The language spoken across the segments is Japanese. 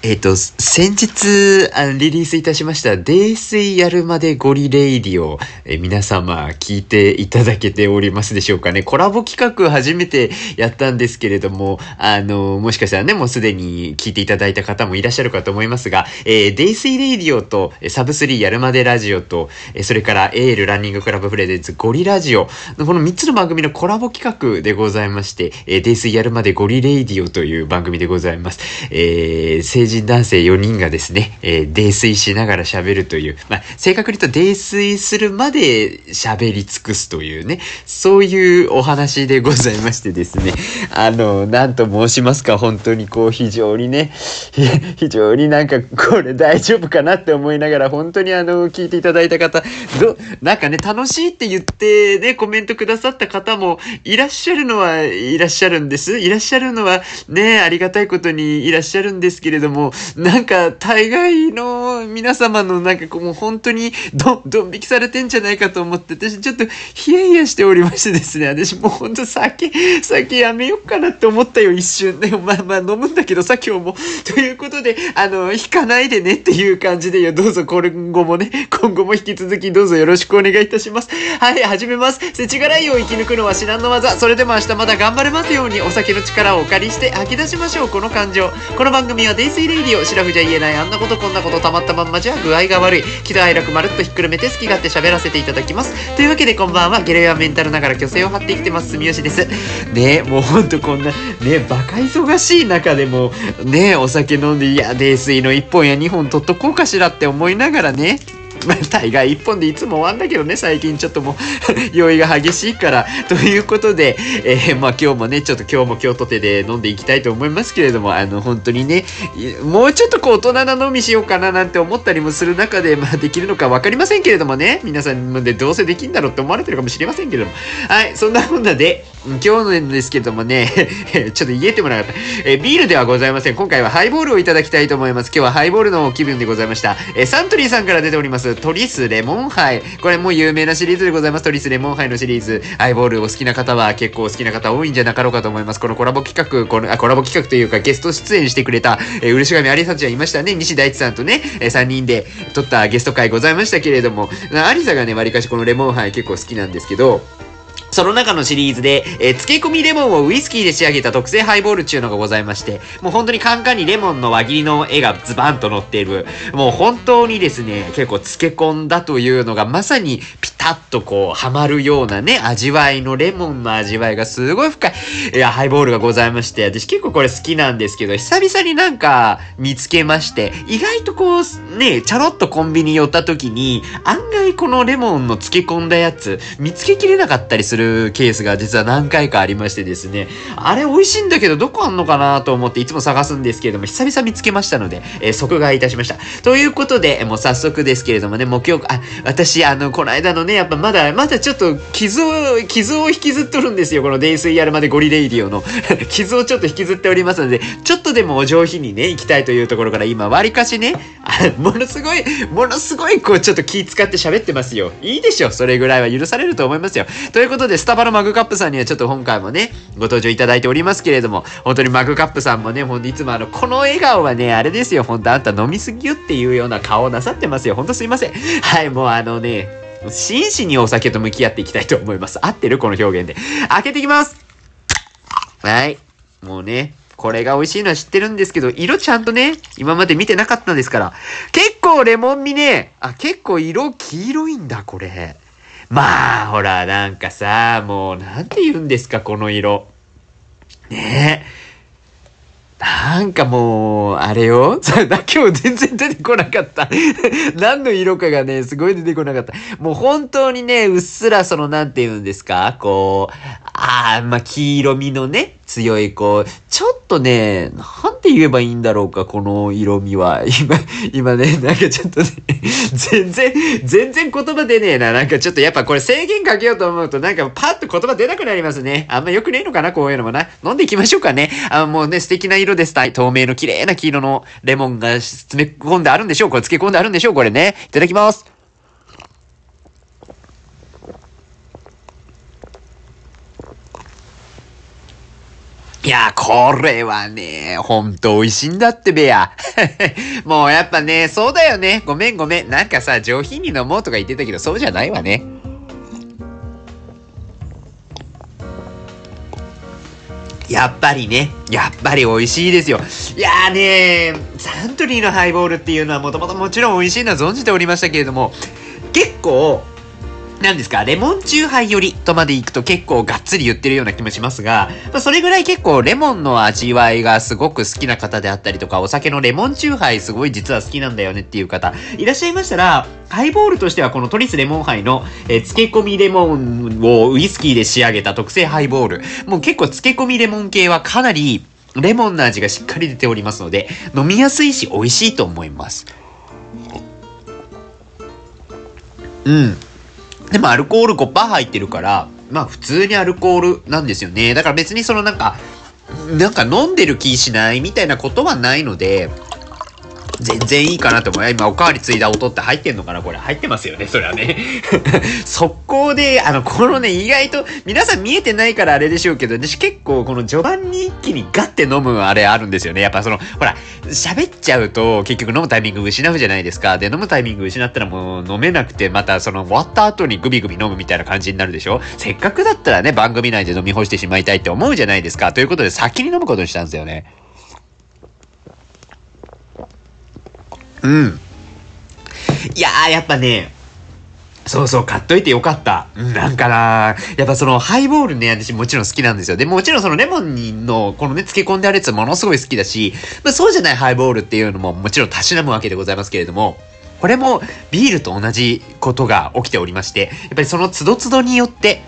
えっ、と、先日あのリリースいたしました、泥酔やるまでゴリレイディを、え皆様聞いていただけておりますでしょうかね。コラボ企画初めてやったんですけれども、あの、もしかしたらね、もうすでに聞いていただいた方もいらっしゃるかと思いますが、えー、泥酔レイディオと、サブスリーやるまでラジオと、えそれからエールランニングクラブ presents ゴリラジオこの3つの番組のコラボ企画でございまして、えー、泥酔やるまでゴリレイディオという番組でございます。えー人男性4人がですね、えー泥酔しながら喋るという、まあ、正確に言うと泥酔するまで喋り尽くすというね、そういうお話でございましてですね、あの、なんと申しますか、本当にこう、非常にね、非常になんか、これ大丈夫かなって思いながら、本当にあの、聞いていただいた方、ど、なんかね、楽しいって言ってね、コメントくださった方もいらっしゃるのはいらっしゃるんです。いらっしゃるのはね、ありがたいことにいらっしゃるんですけれども、もなんか、大概の皆様のなんかこう、もう本当にど、どん引きされてんじゃないかと思って、私ちょっとヒヤヒヤしておりましてですね、私もう本当酒、酒やめようかなって思ったよ、一瞬。でもまあまあ飲むんだけどさ、今日も。ということで、あの、引かないでねっていう感じでよ、どうぞ今後もね、今後も引き続きどうぞよろしくお願いいたします。はい、始めます。世知辛いを生き抜くのは至難の技。それでも明日まだ頑張れますように、お酒の力をお借りして吐き出しましょう、この感情。この番組はデイスイレイディオ、シラフじゃ言えないあんなことこんなことたまったまんまじゃ具合が悪い。喜怒哀楽まるっとひっくるめて好き勝手喋らせていただきます。というわけでこんばんは、ゲレはメンタルながら虚勢を張って生きてます、住吉です。ねもうほんとこんな、ねバカ忙しい中でも、ねお酒飲んで、いや、泥酔の1本や2本取っとこうかしらって思いながらね、大概1本でいつも終わんだけどね、最近ちょっともう 酔いが激しいから。ということで、えーまあ今日もね、ちょっと今日も今日とてで飲んでいきたいと思いますけれども、あの、本当にね、もうちょっとこう大人な飲みしようかななんて思ったりもする中で、まあできるのかわかりませんけれどもね、皆さんでどうせできんだろうって思われてるかもしれませんけれども。はい、そんなこんなで、今日のですけどもね、ちょっと言えてもなかった。えビールではございません。今回はハイボールをいただきたいと思います。今日はハイボールの気分でございました。えサントリーさんから出ております、トリスレモンハイ。これも有名なシリーズでございます。トリスレモンハイのシリーズ。ハイボールを好きな方は結構好きな方多いんじゃなかろうかと思います。このコラボ企画、この、あ、コラボ企画というかゲスト出演してくれた、えー、嬉上有沙ちゃんいましたね。西大地さんとね、え3人で撮ったゲスト会ございましたけれども、有沙がね、わりかしこのレモンハイ結構好きなんですけど、その中のシリーズで、えー漬け込みレモンをウイスキーで仕上げた特製ハイボールっていうのがございまして、もう本当にカンカンにレモンの輪切りの絵がズバンと載っている、もう本当にですね、結構漬け込んだというのがまさにピタッとこう、ハマるようなね、味わいのレモンの味わいがすごい深い、いや、ハイボールがございまして、私結構これ好きなんですけど、久々になんか見つけまして、意外とこう、ね、チャロッとコンビニ寄った時に、案外このレモンの漬け込んだやつ、見つけきれなかったりするケースが実は何回かありましてですね、あれ美味しいんだけどどこあんのかなと思っていつも探すんですけれども、久々見つけましたので、えー即買いいたしました。ということで、もう早速ですけれどもね、もう今日、あ、私、あの、この間のね、やっぱまだ、まだちょっと傷を、傷を引きずっとるんですよ、この泥酔やるまでゴリレイディオの。傷をちょっと引きずっておりますので、ちょっとでもお上品にね、行きたいというところから今、割かしね、ものすごい、ものすごい、こう、ちょっと気使って喋ってますよ。いいでしょ、それぐらいは許されると思いますよ。ということことで、スタバのマグカップさんにはちょっと今回もね、ご登場いただいておりますけれども、本当にマグカップさんもね、ほんといつもあの、この笑顔はね、あれですよ、ほんとあんた飲みすぎよっていうような顔をなさってますよ。ほんとすいません。はい、もうあのね、真摯にお酒と向き合っていきたいと思います。合ってる？この表現で。開けていきますはい。もうね、これが美味しいのは知ってるんですけど、色ちゃんとね、今まで見てなかったんですから。結構レモン味ね、あ、結構色黄色いんだ、これ。まあ、ほら、なんかさ、もう、なんて言うんですか、この色。ねえ。なんかもう、あれよ。今日全然出てこなかった。何の色かがね、すごい出てこなかった。もう本当にね、うっすらその、なんて言うんですかこう、ああ、まあ、黄色みのね、強い、こう、ちょっとね、なんて言えばいいんだろうか、この色味は。今、今ね、なんかちょっとね、全然、全然言葉出ねえな。なんかちょっとやっぱこれ制限かけようと思うと、なんかパッと言葉出なくなりますね。あんま良くねえのかな、こういうのもな。飲んでいきましょうかね。あもうね、素敵な色です。透明の綺麗な黄色のレモンが詰め込んであるんでしょう。これ漬け込んであるんでしょう。これね。いただきます。いや、これはね、ほんと美味しいんだってべや。もうやっぱね、そうだよね。ごめんごめん。なんかさ、上品に飲もうとか言ってたけど、そうじゃないわね。やっぱりね、やっぱり美味しいですよ。いやーねサントリーのハイボールっていうのはもともともちろん美味しいのは存じておりましたけれども、結構、なんですか、レモンチューハイよりとまで行くと結構がっつり言ってるような気もしますが、まあ、それぐらい結構レモンの味わいがすごく好きな方であったりとか、お酒のレモンチューハイすごい実は好きなんだよねっていう方、いらっしゃいましたら、ハイボールとしてはこのトリスレモンハイの、えー、漬け込みレモンをウイスキーで仕上げた特製ハイボール。もう結構漬け込みレモン系はかなりレモンの味がしっかり出ておりますので、飲みやすいし美味しいと思います。うん。でもアルコール5%入ってるから、まあ普通にアルコールなんですよね。だから別にそのなんか、なんか飲んでる気しないみたいなことはないので、全然いいかなと思う。今、おかわりついだ音って入ってんのかな？これ入ってますよねそれはね。速攻で、あの、このね、意外と、皆さん見えてないからあれでしょうけど、私結構この序盤に一気にガッて飲むあれあるんですよね。やっぱその、ほら、喋っちゃうと結局飲むタイミング失うじゃないですか。で、飲むタイミング失ったらもう飲めなくて、またその終わった後にグビグビ飲むみたいな感じになるでしょせっかくだったらね、番組内で飲み干してしまいたいって思うじゃないですか。ということで先に飲むことにしたんですよね。うん。いやー、やっぱね、そうそう、買っといてよかった。なんかなやっぱそのハイボールね、私もちろん好きなんですよ。で、もちろんそのレモンのこのね、漬け込んであるやつものすごい好きだし、まあそうじゃないハイボールっていうのももちろんたしなむわけでございますけれども、これもビールと同じことが起きておりまして、やっぱりその都度都度によって、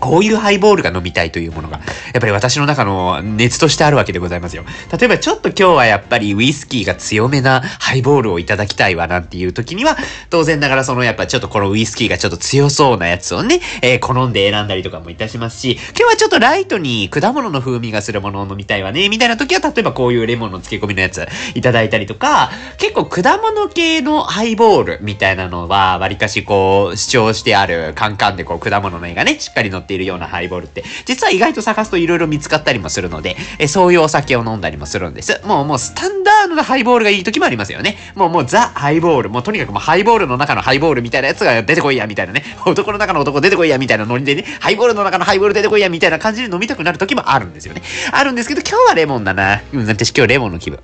こういうハイボールが飲みたいというものが、やっぱり私の中の熱としてあるわけでございますよ。例えばちょっと今日はやっぱりウイスキーが強めなハイボールをいただきたいわなんていう時には、当然ながらそのやっぱちょっとこのウイスキーがちょっと強そうなやつをね、えー、好んで選んだりとかもいたしますし、今日はちょっとライトに果物の風味がするものを飲みたいわね、みたいな時は例えばこういうレモンの漬け込みのやついただいたりとか、結構果物系のハイボールみたいなのは、わりかしこう主張してあるカンカンでこう果物の絵がね、しっかり乗ってているようなハイボールって、実は意外と探すと色々見つかったりもするので、えそういうお酒を飲んだりもするんです。もうもうスタンダードなハイボールがいい時もありますよね。もうもうザ・ハイボール。もうとにかくもうハイボールの中のハイボールみたいなやつが出てこいや、みたいなね。男の中の男出てこいや、みたいなノリでね。ハイボールの中のハイボール出てこいや、みたいな感じで飲みたくなる時もあるんですよね。あるんですけど、今日はレモンだな。うん、私今日レモンの気分。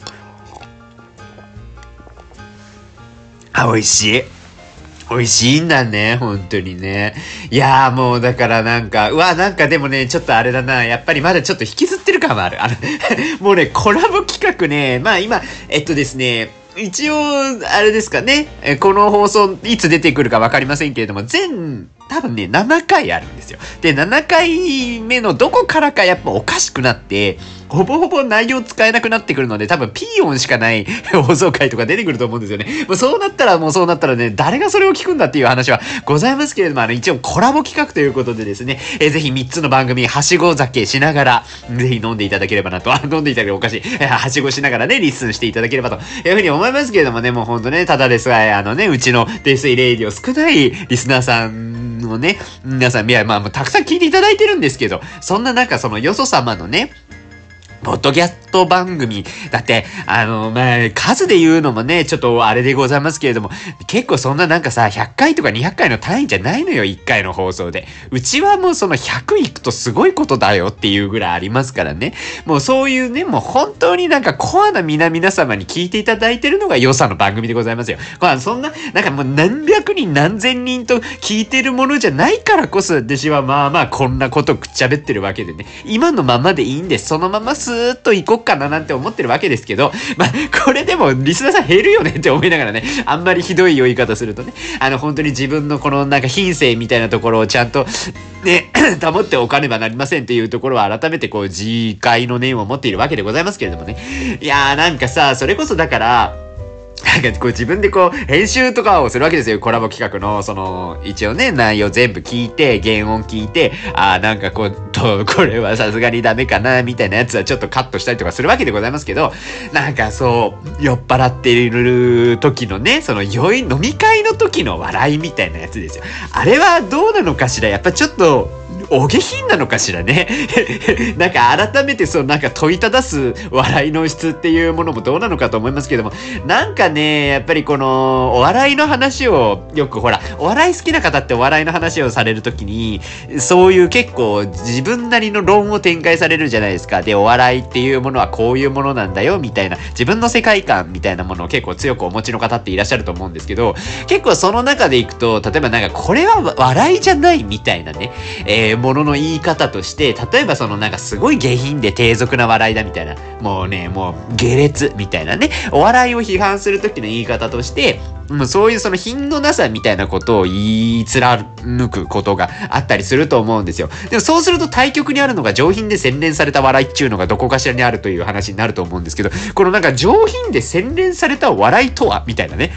あ、美味しい。美味しいんだね、本当にね。いやーもうだからなんか、うわ、なんかでもね、ちょっとあれだな、やっぱりまだちょっと引きずってる感はある。あの もうね、コラボ企画ね、まあ今、えっとですね、一応、あれですかね、この放送いつ出てくるかわかりませんけれども、全、多分ね、7回あるんですよ。で、7回目のどこからかやっぱおかしくなって、ほぼほぼ内容使えなくなってくるので、多分ピー音しかない 放送回とか出てくると思うんですよね。もうそうなったらもうそうなったらね、誰がそれを聞くんだっていう話はございますけれども、あの、一応コラボ企画ということでですね、えー、ぜひ3つの番組、はしご酒しながら、ぜひ飲んでいただければなと、あ、飲んでいただければおかしい。えー、はしごしながらね、リッスンしていただければというふうに思いますけれどもね、もうほんとね、ただですが、あのね、うちの泥酔レイディオ少ないリスナーさんのね、皆さん、いや、まあ、たくさん聞いていただいてるんですけど、そんな中、そのよそ様のね、ポッドキャスト番組。だって、あの、まあ、数で言うのもね、ちょっとあれでございますけれども、結構そんななんかさ、100回とか200回の単位じゃないのよ、1回の放送で。うちはもうその100いくとすごいことだよっていうぐらいありますからね。もうそういうね、もう本当になんかコアな皆々様に聞いていただいてるのが良さの番組でございますよ。まあ、そんな、なんかもう何百人何千人と聞いてるものじゃないからこそ、私はまあまあこんなことくっちゃべってるわけでね。今のままでいいんです。そのまますーっと行こっかななんて思ってるわけですけど、まあ、これでもリスナーさん減るよねって思いながらね、あんまりひどい言い方するとね、あの、本当に自分のこのなんか品性みたいなところをちゃんと、ね、保っておかねばなりませんっていうところは改めてこう、自戒の念を持っているわけでございますけれどもね。いやーなんかさ、それこそだから、なんかこう自分でこう編集とかをするわけですよ。コラボ企画の、その、一応ね、内容全部聞いて、原音聞いて、ああ、なんかこう、と、これはさすがにダメかな、みたいなやつはちょっとカットしたりとかするわけでございますけど、なんかそう、酔っ払っている時のね、その酔い、飲み会の時の笑いみたいなやつですよ。あれはどうなのかしら？やっぱちょっと、お下品なのかしらね。なんか改めてそうなんか問いただす笑いの質っていうものもどうなのかと思いますけども、なんかね、やっぱりこのお笑いの話をよくほら、お笑い好きな方ってお笑いの話をされるときに、そういう結構自分なりの論を展開されるじゃないですか。で、お笑いっていうものはこういうものなんだよ、みたいな、自分の世界観みたいなものを結構強くお持ちの方っていらっしゃると思うんですけど、結構その中でいくと、例えばなんかこれは笑いじゃないみたいなね、えー、ものの言い方として、例えばそのなんかすごい下品で低俗な笑いだみたいな、もうね、もう下劣みたいなね、お笑いを批判する時の言い方として、もうそういうその品のなさみたいなことを言い貫くことがあったりすると思うんですよ。でもそうすると対極にあるのが上品で洗練された笑いっちゅうのがどこかしらにあるという話になると思うんですけど、このなんか上品で洗練された笑いとはみたいなね。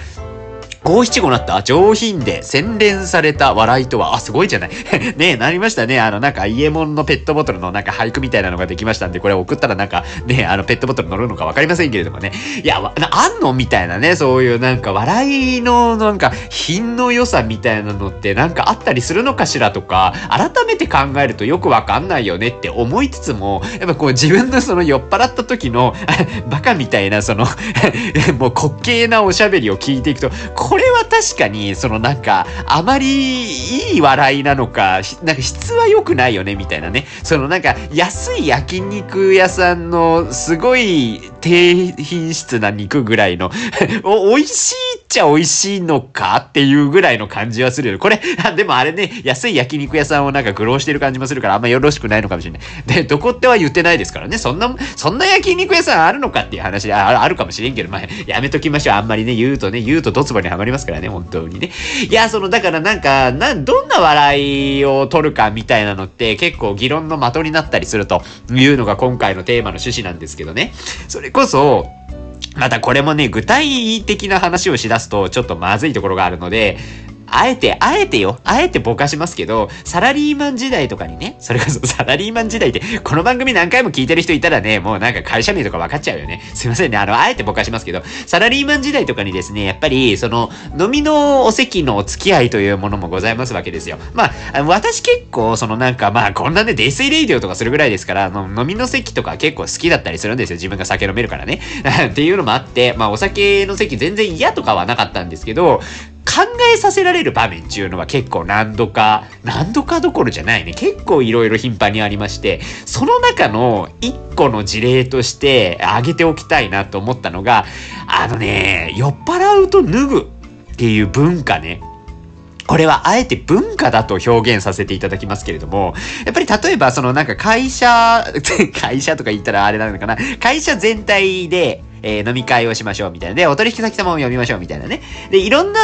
五七五なった？上品で洗練された笑いとは、あ、すごいじゃない ねえ、なりましたね。あの、なんか、イエモンのペットボトルのなんか俳句みたいなのができましたんで、これ送ったらなんか、ねあの、ペットボトル乗るのかわかりませんけれどもね。いや、あんのみたいなね、そういうなんか、笑いのなんか、品の良さみたいなのってなんかあったりするのかしらとか、改めて考えるとよくわかんないよねって思いつつも、やっぱこう自分のその酔っ払った時の バカみたいなその もう滑稽なおしゃべりを聞いていくと、ここれは確かに、そのなんか、あまりいい笑いなのか、なんか質は良くないよね、みたいなね。そのなんか、安い焼肉屋さんの、すごい低品質な肉ぐらいの お、美味しいっちゃ美味しいのかっていうぐらいの感じはするよ。これ、でもあれね、安い焼肉屋さんをなんか愚弄してる感じもするから、あんまよろしくないのかもしれない。で、どこっては言ってないですからね。そんな、そんな焼肉屋さんあるのかっていう話あ、あるかもしれんけど、まあ、やめときましょう。あんまりね、言うとね、言うとドツボにはまりますからね、本当にね。いや、その、だからなんか、な、どんな笑いを取るかみたいなのって結構議論の的になったりするというのが今回のテーマの趣旨なんですけどね。それこそ、またこれもね、具体的な話をしだすとちょっとまずいところがあるので、あえて、あえてよ、あえてぼかしますけど、サラリーマン時代とかにね、それこそ サラリーマン時代って、この番組何回も聞いてる人いたらね、もうなんか会社名とか分かっちゃうよね。すいませんね、あの、あえてぼかしますけど、サラリーマン時代とかにですね、やっぱり、その、飲みのお席のお付き合いというものもございますわけですよ。まあ、私結構、そのなんか、まあ、こんなね、泥酔レイディオとかするぐらいですから、飲みの席とか結構好きだったりするんですよ。自分が酒飲めるからね。っていうのもあって、まあ、お酒の席全然嫌とかはなかったんですけど、考えさせられる場面っていうのは結構何度か、何度かどころじゃないね。結構いろいろ頻繁にありまして、その中の一個の事例として挙げておきたいなと思ったのが、あのね、酔っ払うと脱ぐっていう文化ね。これはあえて文化だと表現させていただきますけれども、やっぱり例えばそのなんか会社、会社とか言ったらあれなのかな、会社全体で、えー、飲み会をしましょうみたいな。で、お取引先様を呼びましょうみたいなね。で、いろんな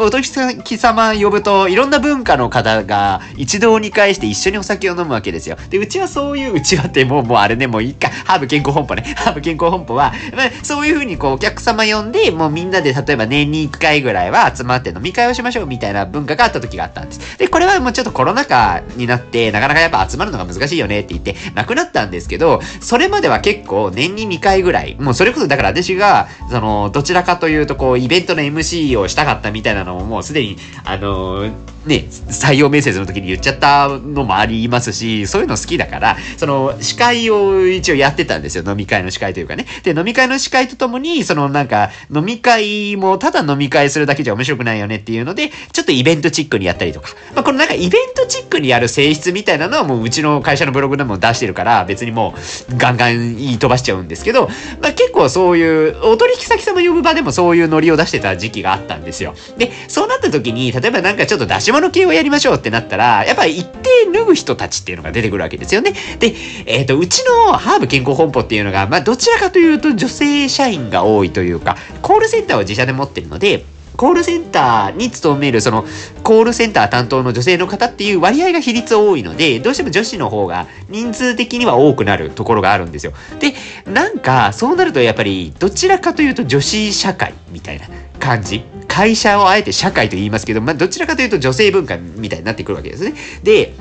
お取引先様呼ぶと、いろんな文化の方が一堂に会して一緒にお酒を飲むわけですよ。で、うちはそういう、うちはってもう、もうあれね、もういいか。ハーブ健康本舗ね。ハーブ健康本舗は、まあ、そういうふうにこう、お客様呼んで、もうみんなで例えば年に1回ぐらいは集まって飲み会をしましょうみたいな文化があった時があったんです。で、これはもうちょっとコロナ禍になって、なかなかやっぱ集まるのが難しいよねって言って、なくなったんですけど、それまでは結構年に2回ぐらい、もうそれこそだから私がその、どちらかというと、こう、イベントの MC をしたかったみたいなのももうすでに、あのー、ね、採用面接の時に言っちゃったのもありますし、そういうの好きだから、その、司会を一応やってたんですよ。飲み会の司会というかね。で、飲み会の司会とともに、そのなんか、飲み会もただ飲み会するだけじゃ面白くないよねっていうので、ちょっとイベントチックにやったりとか。まあ、このなんかイベントチックにやる性質みたいなのはもううちの会社のブログでも出してるから、別にもうガンガン言い飛ばしちゃうんですけど、まあ、結構そういう、お取引先様呼ぶ場でもそういうノリを出してた時期があったんですよ。で、そうなった時に、例えばなんかちょっと出し物系をやりましょうってなったら、やっぱり一定脱ぐ人たちっていうのが出てくるわけですよね。で、えっ、ー、と、うちのハーブ健康本舗っていうのが、まあ、どちらかというと女性社員が多いというか、コールセンターを自社で持ってるので、コールセンターに勤める、その、コールセンター担当の女性の方っていう割合が比率多いので、どうしても女子の方が人数的には多くなるところがあるんですよ。で、なんか、そうなるとやっぱり、どちらかというと女子社会みたいな感じ。会社をあえて社会と言いますけど、まあ、どちらかというと女性文化みたいになってくるわけですね。で、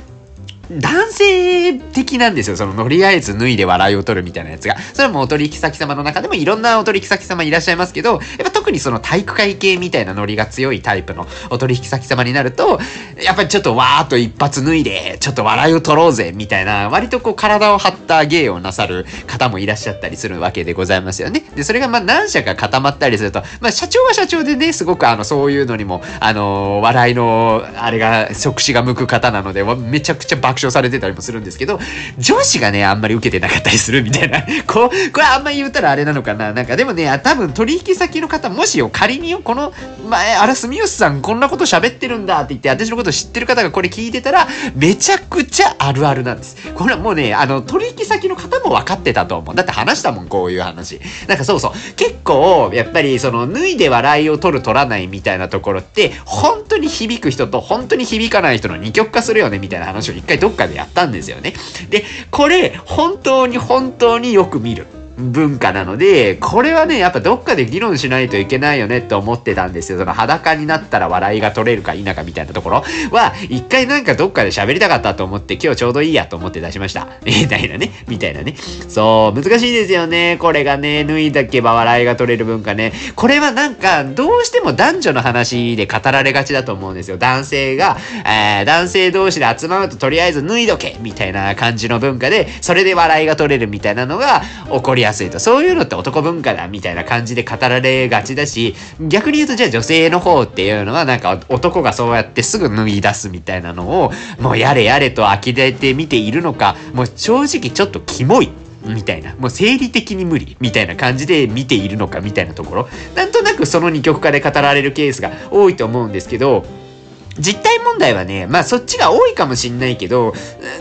男性的なんですよ。その、とりあえず脱いで笑いを取るみたいなやつが。それもお取引先様の中でもいろんなお取引先様いらっしゃいますけど、やっぱ特にその体育会系みたいなノリが強いタイプのお取引先様になると、やっぱりちょっとわーっと一発脱いで、ちょっと笑いを取ろうぜ、みたいな、割とこう体を張った芸をなさる方もいらっしゃったりするわけでございますよね。で、それがまあ何社か固まったりすると、まあ社長は社長でね、すごくあの、そういうのにも、あのー、笑いの、あれが、触手が向く方なので、めちゃくちゃ爆爆笑されてたりもするんですけど、上司がね、あんまり受けてなかったりするみたいな。こう、これあんまり言ったらあれなのかな。なんかでもね、多分取引先の方、もしよ、仮によ、この前、あら、住吉さんこんなこと喋ってるんだって言って、私のこと知ってる方がこれ聞いてたら、めちゃくちゃあるあるなんです。これはもうね、あの、取引先の方も分かってたと思う。だって話したもん、こういう話。なんかそうそう。結構、やっぱり、その、脱いで笑いを取る、取らないみたいなところって、本当に響く人と、本当に響かない人の二極化するよね、みたいな話を一回どどっかでやったんですよね。で、これ、本当に本当によく見る。文化なので、これはね、やっぱどっかで議論しないといけないよねって思ってたんですよ。その裸になったら笑いが取れるか否かみたいなところは、一回なんかどっかで喋りたかったと思って今日ちょうどいいやと思って出しました。みたいなね。みたいなね。そう、難しいですよね。これがね、脱いだけば笑いが取れる文化ね。これはなんか、どうしても男女の話で語られがちだと思うんですよ。男性が、えー、男性同士で集まるととりあえず脱いどけみたいな感じの文化で、それで笑いが取れるみたいなのが起こりやすいと。そういうのって男文化だみたいな感じで語られがちだし、逆に言うとじゃあ女性の方っていうのはなんか男がそうやってすぐ脱ぎ出すみたいなのを、もうやれやれと呆れて見ているのか、もう正直ちょっとキモい。みたいな。もう生理的に無理みたいな感じで見ているのかみたいなところ。なんとなくその二極化で語られるケースが多いと思うんですけど、実態問題はね、まあそっちが多いかもしんないけど、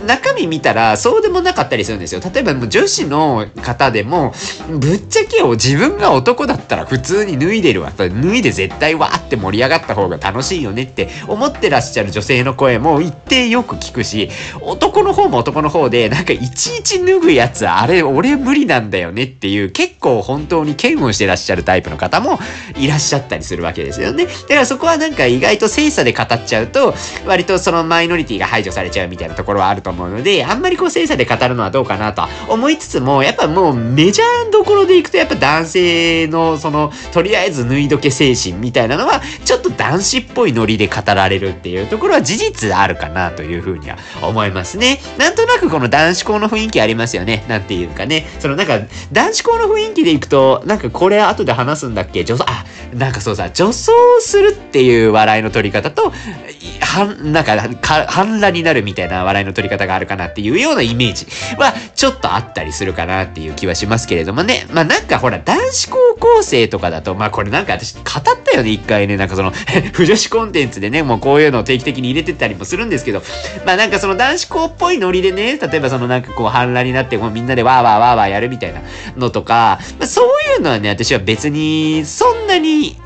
中身見たらそうでもなかったりするんですよ。例えばもう女子の方でも、ぶっちゃけを自分が男だったら普通に脱いでるわ。脱いで絶対わーって盛り上がった方が楽しいよねって思ってらっしゃる女性の声も一定よく聞くし、男の方も男の方で、なんかいちいち脱ぐやつ、あれ俺無理なんだよねっていう結構本当に嫌悪してらっしゃるタイプの方もいらっしゃったりするわけですよね。だからそこはなんか意外と精査で語ってちゃうと、割とそのマイノリティが排除されちゃうみたいなところはあると思うので、あんまりこう精査で語るのはどうかなとは思いつつも、やっぱもうメジャーどころでいくとやっぱ男性のその、とりあえず脱いどけ精神みたいなのは、ちょっと男子っぽいノリで語られるっていうところは事実あるかなというふうには思いますね。なんとなくこの男子校の雰囲気ありますよね。なんていうかね。そのなんか、男子校の雰囲気でいくと、なんかこれ後で話すんだっけ？女装、あ、なんかそうさ、女装するっていう笑いの取り方と、はん、なんか、か、反乱になるみたいな笑いの取り方があるかなっていうようなイメージは、ちょっとあったりするかなっていう気はしますけれどもね。まあなんかほら、男子高校生とかだと、まあこれなんか私語ったよね、一回ね。なんかその 不女子コンテンツでね、もうこういうのを定期的に入れてたりもするんですけど、まあなんかその男子校っぽいノリでね、例えばそのなんかこう反乱になって、もうみんなでわーわーわーわーやるみたいなのとか、まあそういうのはね、私は別に、そんなに、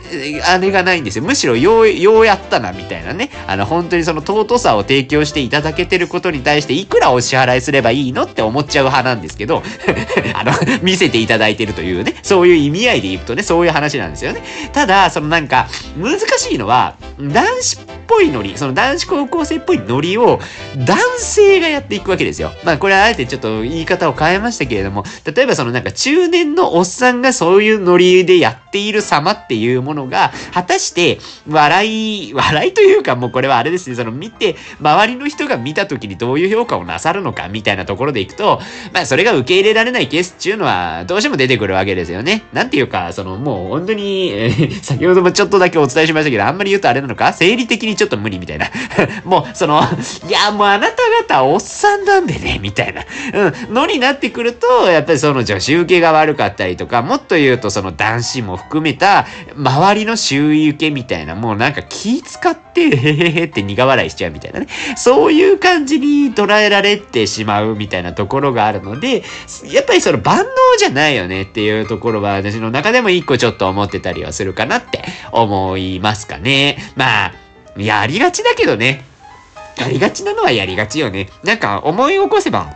あれがないんですよ。むしろよう、ようやったな、みたいなね。あの、本当にその尊さを提供していただけてることに対して、いくらお支払いすればいいのって思っちゃう派なんですけど、あの、見せていただいてるというね、そういう意味合いでいくとね、そういう話なんですよね。ただ、そのなんか、難しいのは、男子っぽいノリ、その男子高校生っぽいノリを、男性がやっていくわけですよ。まあ、これはあえてちょっと言い方を変えましたけれども、例えばそのなんか中年のおっさんがそういうノリでやっている様っていうものが、果たして、笑い、笑いというかもうこれはあれですね、その見て、周りの人が見た時にどういう評価をなさるのかみたいなところでいくと、まあそれが受け入れられないケースっていうのはどうしても出てくるわけですよね。なんていうか、そのもう本当に、えー、先ほどもちょっとだけお伝えしましたけど、あんまり言うとあれなのか？生理的にちょっと無理みたいな。もう、その、いや、もうあなた方おっさんなんでね、みたいな。うん、のになってくると、やっぱりその女子受けが悪かったりとか、もっと言うとその男子も含めた、周りの周囲受けみたいな、もうなんか気使って、へへへって苦笑いしちゃうみたいなね。そういう感じに捉えられてしまうみたいなところがあるので、やっぱりその万能じゃないよねっていうところは私の中でも一個ちょっと思ってたりはするかなって思いますかね。まあ、やりがちだけどね。やりがちなのはやりがちよね。なんか思い起こせば、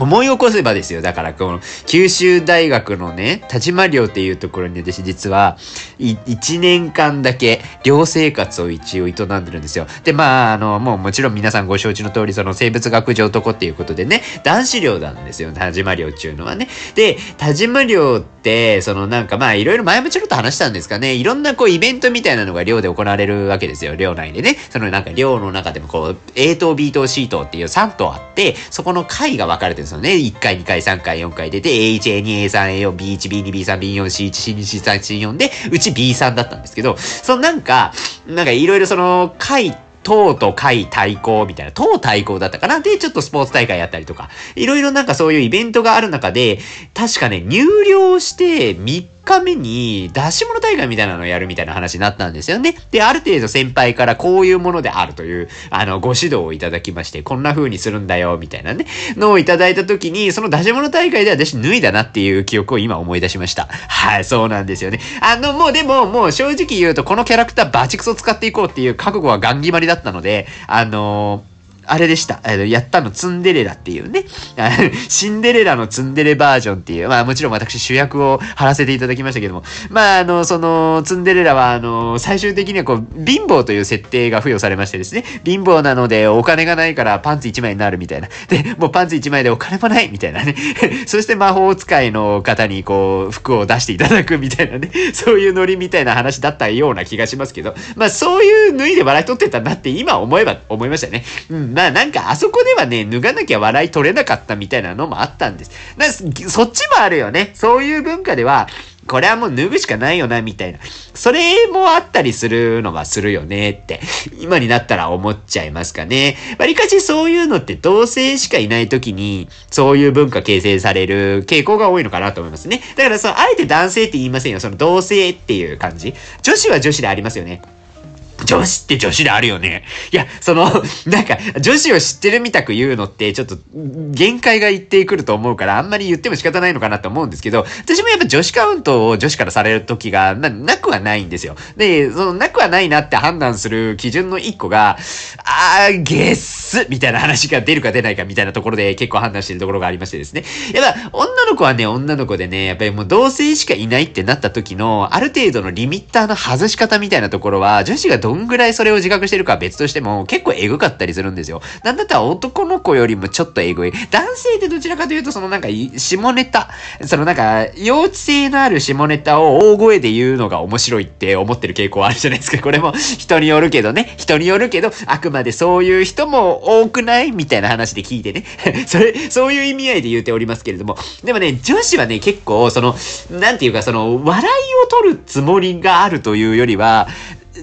思い起こせばですよ。だから、この、九州大学のね、田島寮っていうところに私実は、1年間だけ寮生活を一応営んでるんですよ。で、まあ、あの、もうもちろん皆さんご承知の通り、その生物学上男っていうことでね、男子寮なんですよ。田島寮っていうのはね。で、田島寮って、そのなんかまあ、いろいろ前もちょっと話したんですかね。いろんなこうイベントみたいなのが寮で行われるわけですよ。寮内でね。そのなんか寮の中でもこう、A 棟 B 棟 C 棟っていう3棟あって、そこの階が分かれてるんですよね。1回、2回、3回、4回出て、A1、A2、A3、A4、B1、B2、B3、B4、C1、C2、C3、C4 で、うち B3 だったんですけど、そのなんか、なんかいろいろその回党と会対抗みたいな、党対抗だったかな？で、ちょっとスポーツ大会やったりとか、いろいろなんかそういうイベントがある中で、確かね、入寮して3日目に出し物大会みたいなのをやるみたいな話になったんですよね。で、ある程度先輩からこういうものであるという、あの、ご指導をいただきまして、こんな風にするんだよ、みたいなね、のをいただいた時に、その出し物大会で私脱いだなっていう記憶を今思い出しました。はい、そうなんですよね。あの、もうでも、もう正直言うと、このキャラクターバチクソ使っていこうっていう覚悟はガン決まりだったので、あのーあれでした。やったのツンデレラっていうね。シンデレラのツンデレバージョンっていう。まあもちろん私主役を張らせていただきましたけども。まああの、そのツンデレラはあの、最終的にはこう、貧乏という設定が付与されましてですね。貧乏なのでお金がないからパンツ1枚になるみたいな。で、もうパンツ1枚でお金もないみたいなね。そして魔法使いの方にこう、服を出していただくみたいなね。そういうノリみたいな話だったような気がしますけど。まあそういう脱いで笑い取ってたんだって今思えば思いましたね。うん。まあなんかあそこではね、脱がなきゃ笑い取れなかったみたいなのもあったんです。だそっちもあるよね。そういう文化では、これはもう脱ぐしかないよな、みたいな。それもあったりするのはするよねって、今になったら思っちゃいますかね。わりかしそういうのって同性しかいない時に、そういう文化形成される傾向が多いのかなと思いますね。だからその、あえて男性って言いませんよ。その同性っていう感じ。女子は女子でありますよね。女子って女子であるよね。いや、その、なんか、女子を知ってるみたく言うのって、ちょっと、限界がいってくると思うから、あんまり言っても仕方ないのかなと思うんですけど、私もやっぱ女子カウントを女子からされる時がな、なくはないんですよ。で、その、なくはないなって判断する基準の一個が、あー、ゲッスみたいな話が出るか出ないかみたいなところで結構判断してるところがありましてですね。やっぱ、女の子はね、女の子でね、やっぱりもう同性しかいないってなった時の、ある程度のリミッターの外し方みたいなところは、女子がどんぐらいそれを自覚してるかは別としても、結構エグかったりするんですよ。なんだったら男の子よりもちょっとエグい。男性ってどちらかというと、そのなんか、下ネタ、そのなんか、幼稚性のある下ネタを大声で言うのが面白いって思ってる傾向あるじゃないですか。これも人によるけどね。人によるけど、あくまでそういう人も多くないみたいな話で聞いてね。それ、そういう意味合いで言っておりますけれども。でもね、女子はね、結構、その、なんていうか、その、笑いを取るつもりがあるというよりは、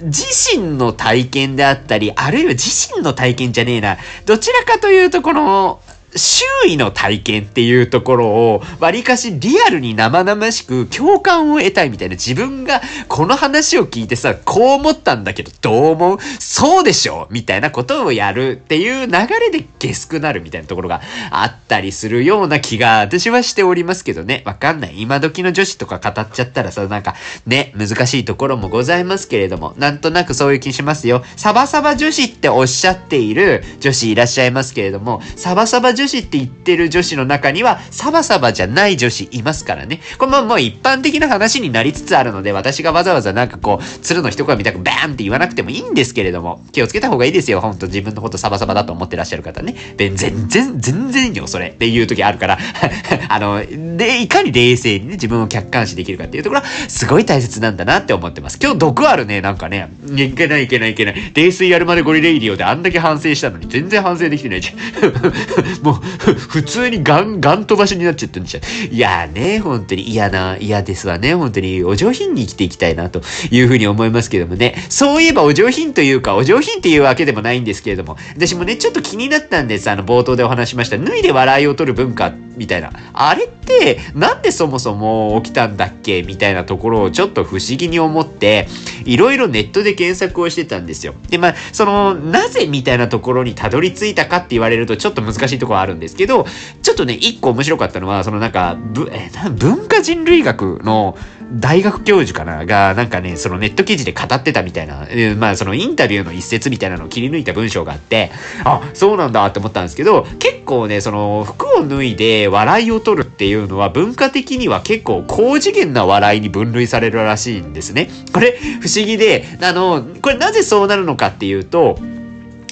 自身の体験であったり、あるいは自身の体験じゃねえな。どちらかというと、この、周囲の体験っていうところを、わりかしリアルに生々しく共感を得たいみたいな自分がこの話を聞いてさ、こう思ったんだけどどう思う？そうでしょ？みたいなことをやるっていう流れでゲスくなるみたいなところがあったりするような気が私はしておりますけどね。わかんない。今時の女子とか語っちゃったらさ、なんかね、難しいところもございますけれども、なんとなくそういう気しますよ。サバサバ女子っておっしゃっている女子いらっしゃいますけれども、サバサバ女子って言ってる女子の中には、サバサバじゃない女子いますからね。これももう一般的な話になりつつあるので、私がわざわざなんかこう、鶴の一声みたくバーンって言わなくてもいいんですけれども、気をつけた方がいいですよ。ほんと自分のことサバサバだと思ってらっしゃる方ね。で全然、全然よ、それ。っていう時あるから。あの、で、いかに冷静にね、自分を客観視できるかっていうところは、すごい大切なんだなって思ってます。今日毒あるね、なんかね。いけないいけないいけない。冷水やるまでゴリレイディオであんだけ反省したのに、全然反省できてないじゃん。もう、普通にガン、ガン飛ばしになっちゃってんじゃん。いやね、本当に嫌な、嫌ですわね。本当にお上品に生きていきたいなというふうに思いますけどもね。そういえばお上品というか、お上品っていうわけでもないんですけれども、私もね、ちょっと気になったんです。あの、冒頭でお話しました。脱いで笑いを取る文化みたいな。あれって、なんでそもそも起きたんだっけ？みたいなところをちょっと不思議に思って、いろいろネットで検索をしてたんですよ。で、まあ、その、なぜみたいなところにたどり着いたかって言われるとちょっと難しいところあるんですけど、ちょっとね、一個面白かったのは、そのなんか、ぶえ文化人類学の大学教授かな？が、なんかね、そのネット記事で語ってたみたいな、えー、まあそのインタビューの一節みたいなのを切り抜いた文章があって、あ、そうなんだって思ったんですけど、結構ね、その服を脱いで笑いを取るっていうのは文化的には結構高次元な笑いに分類されるらしいんですね。これ不思議で、あの、これなぜそうなるのかっていうと、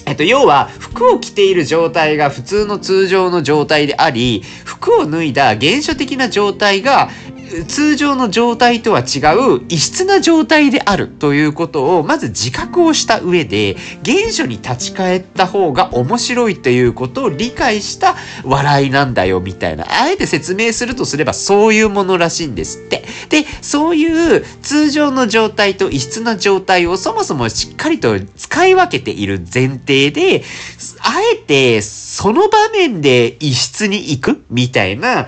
えっと、要は、服を着ている状態が普通の通常の状態であり、服を脱いだ原初的な状態が、通常の状態とは違う異質な状態であるということをまず自覚をした上で原初に立ち返った方が面白いということを理解した笑いなんだよみたいな。あえて説明するとすればそういうものらしいんですってでそういう通常の状態と異質な状態をそもそもしっかりと使い分けている前提であえてその場面で異質に行く？みたいな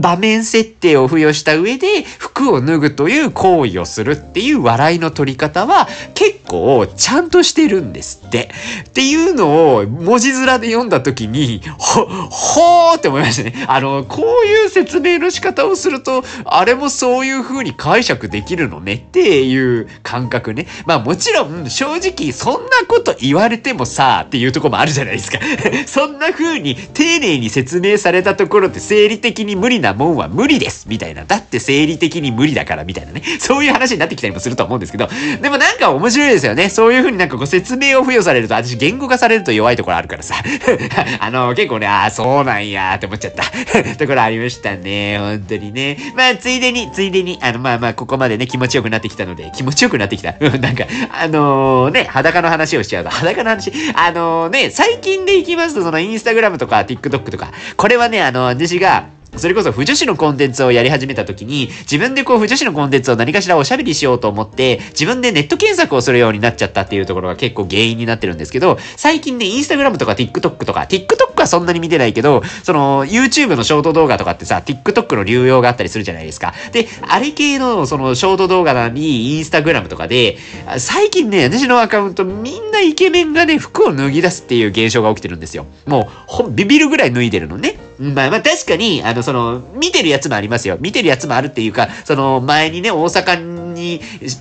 場面設定を付与した上で服を脱ぐという行為をするっていう笑いの取り方は結構ちゃんとしてるんですって。っていうのを文字面で読んだ時に、ほ、ほーって思いましたね。あの、こういう説明の仕方をすると、あれもそういう風に解釈できるのねっていう感覚ね。まあもちろん正直そんなこと言われてもさっていうとこもあるじゃないですか。そんなな風に丁寧に説明されたところで生理的に無理なもんは無理ですみたいな。だって生理的に無理だからみたいなね。そういう話になってきたりもすると思うんですけど、でもなんか面白いですよね。そういう風になんかこう説明を付与されると、私言語化されると弱いところあるからさ。あの、結構ね、ああ、そうなんやーって思っちゃった ところありましたね。本当にね。まあ、ついでに、ついでに、あの、まあまあ、ここまでね、気持ちよくなってきたので、気持ちよくなってきた。なんか、あのー、ね、裸の話をしちゃうと、裸の話、あのー、ね、最近でいきますと、そのインインスタグラムとか TikTok とか、これはね、あの、私が、それこそ、不女子のコンテンツをやり始めた時に、自分でこう、不女子のコンテンツを何かしらおしゃべりしようと思って、自分でネット検索をするようになっちゃったっていうところが結構原因になってるんですけど、最近ね、インスタグラムとか TikTok とか、TikTok はそんなに見てないけど、その、YouTube のショート動画とかってさ、TikTok の流用があったりするじゃないですか。で、あれ系の、その、ショート動画なのに、インスタグラムとかで、最近ね、私のアカウント、みんなイケメンがね、服を脱ぎ出すっていう現象が起きてるんですよ。もう、ビビるぐらい脱いでるのね。まあまあ確かに、あの、その、見てるやつもありますよ。見てるやつもあるっていうか、その、前にね、大阪に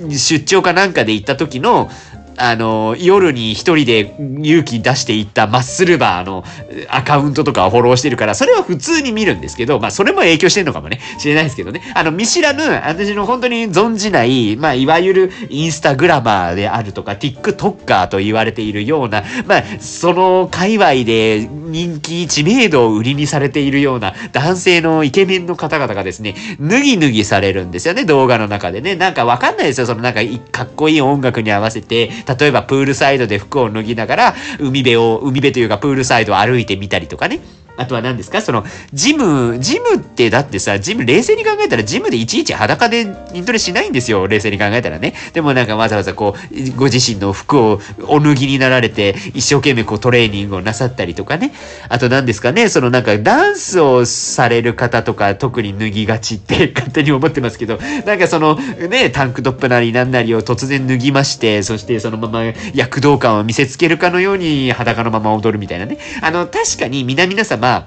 出張かなんかで行った時の、あの、夜に一人で勇気出していったマッスルバーのアカウントとかをフォローしてるから、それは普通に見るんですけど、まあそれも影響してんのかもね、知れないですけどね。あの、見知らぬ、私の本当に存じない、まあいわゆるインスタグラマーであるとか、TikToker と言われているような、まあその界隈で人気、知名度を売りにされているような男性のイケメンの方々がですね、脱ぎ脱ぎされるんですよね、動画の中でね。なんかわかんないですよ、そのなんかかっこいい音楽に合わせて、例えばプールサイドで服を脱ぎながら、海辺を、海辺というかプールサイドを歩いてみたりとかね。あとは何ですか？その、ジム、ジムってだってさ、ジム、冷静に考えたらジムでいちいち裸で筋トレしないんですよ。冷静に考えたらね。でもなんかわざわざこう、ご自身の服をお脱ぎになられて、一生懸命こうトレーニングをなさったりとかね。あと何ですかね、そのなんかダンスをされる方とか特に脱ぎがちって 勝手に思ってますけど、なんかそのね、タンクトップなりなんなりを突然脱ぎまして、そしてそのまま躍動感を見せつけるかのように裸のまま踊るみたいなね。あの、確かに皆々様まあ、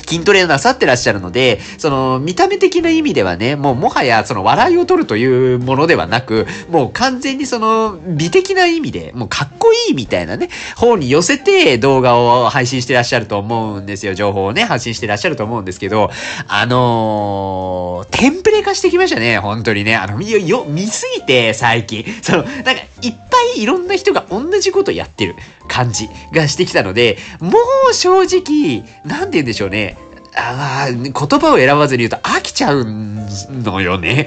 筋トレをなさってらっしゃるので、その見た目的な意味ではね、もうもはやその笑いを取るというものではなく、もう完全にその美的な意味で、もうかっこいいみたいなね、方に寄せて動画を配信してらっしゃると思うんですよ。情報をね、発信してらっしゃると思うんですけど、あのー、テンプレ化してきましたね、本当にね。あの、よ、よ、見すぎて、最近。その、なんか、いっぱいいろんな人が同じことやってる感じがしてきたので、もう正直、なんて言うんでしょうね。ああ、言葉を選ばずに言うと飽きちゃうのよね。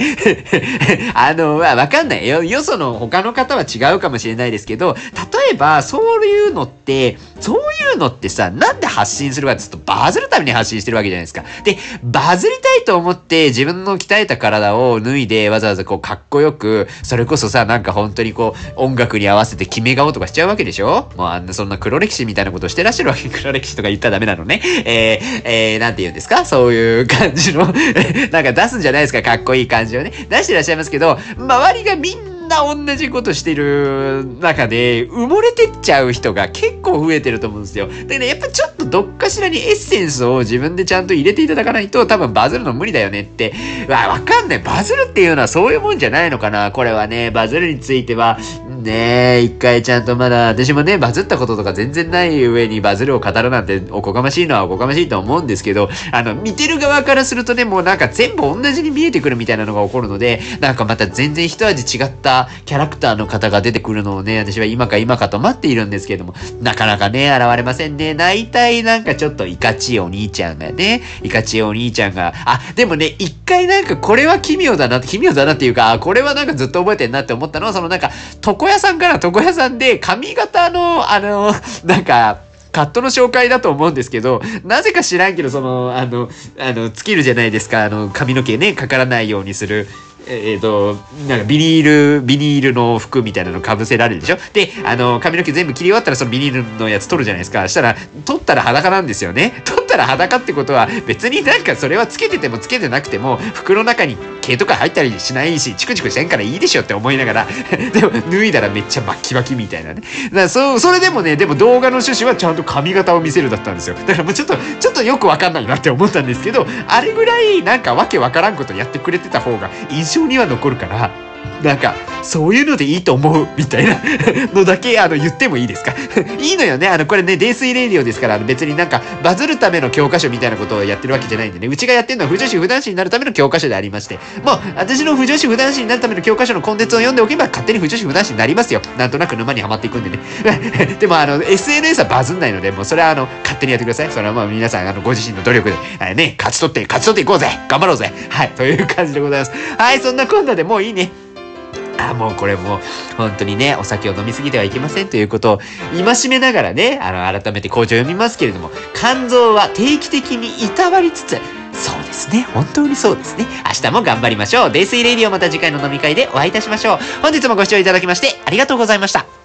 あの、まあ、わかんないよ。よその他の方は違うかもしれないですけど、例ええば、そういうのって、そういうのってさ、なんで発信するかって言うと、バズるために発信してるわけじゃないですか。で、バズりたいと思って自分の鍛えた体を脱いで、わざわざこう、かっこよく、それこそさ、なんか本当にこう、音楽に合わせて決め顔とかしちゃうわけでしょ？もうあんなそんな黒歴史みたいなことしてらっしゃるわけ。黒歴史とか言ったらダメなのね。えー、えー、なんて言うんですか？そういう感じの なんか出すんじゃないですか？かっこいい感じをね。出してらっしゃいますけど、周りがみんなんな同じことしてる中で、埋もれてっちゃう人が結構増えてると思うんですよ。だからやっぱちょっとどっかしらにエッセンスを自分でちゃんと入れていただかないと多分バズるの無理だよねって。わ、わかんない。バズるっていうのはそういうもんじゃないのかな。これはね、バズるについては、ねえ、一回ちゃんとまだ、私もね、バズったこととか全然ない上にバズるを語るなんておこがましいのはおこがましいと思うんですけど、あの、見てる側からするとね、もうなんか全部同じに見えてくるみたいなのが起こるので、なんかまた全然一味違ったキャラクターの方が出てくるのをね、私は今か今かと待っているんですけども、なかなかね、現れませんね。大体なんかちょっといかちいお兄ちゃんがね、いかちいお兄ちゃんが、あ、でもね、一回なんかこれは奇妙だな、奇妙だなっていうか、これはなんかずっと覚えてんなって思ったのは、そのなんか、床屋さんから床屋さんで髪型の、あの、なんか、カットの紹介だと思うんですけど、なぜか知らんけど、その、あの、あの、尽きるじゃないですか、あの、髪の毛ね、かからないようにする。えっ、ー、と、なんかビニール、ビニールの服みたいなの被せられるでしょ？で、あの、髪の毛全部切り終わったらそのビニールのやつ取るじゃないですか。したら、取ったら裸なんですよね。取ったら裸ってことは、別になんかそれはつけててもつけてなくても、服の中に毛とか入ったりしないし、チクチクしてんからいいでしょって思いながら、でも脱いだらめっちゃバッキバキみたいなね。だからそう、それでもね、でも動画の趣旨はちゃんと髪型を見せるだったんですよ。だからもうちょっと、ちょっとよくわかんないなって思ったんですけど、あれぐらいなんかわけわからんことやってくれてた方が印象には残るから、なんか、そういうのでいいと思う、みたいな のだけ、あの、言ってもいいですか？いいのよね。あの、これね、泥酔レディオですから、別になんか、バズるための教科書みたいなことをやってるわけじゃないんでね、うちがやってるのは、不女子不男子になるための教科書でありまして、もう、私の不女子不男子になるための教科書のコンテンツを読んでおけば、勝手に不女子不男子になりますよ。なんとなく沼にはまっていくんでね。でも、あの、SNS はバズんないので、もう、それは、あの、勝手にやってください。それはまあ、皆さん、あの、ご自身の努力で、ね、勝ち取って、勝ち取っていこうぜ頑張ろうぜはい、という感じでございます。はい、そんなこんなでもういいね。あ、もうこれもう、本当にね、お酒を飲みすぎてはいけませんということを、戒めながらね、あの、改めて口上読みますけれども、肝臓は定期的にいたわりつつ、そうですね。本当にそうですね。明日も頑張りましょう。泥水レディオまた次回の飲み会でお会いいたしましょう。本日もご視聴いただきましてありがとうございました。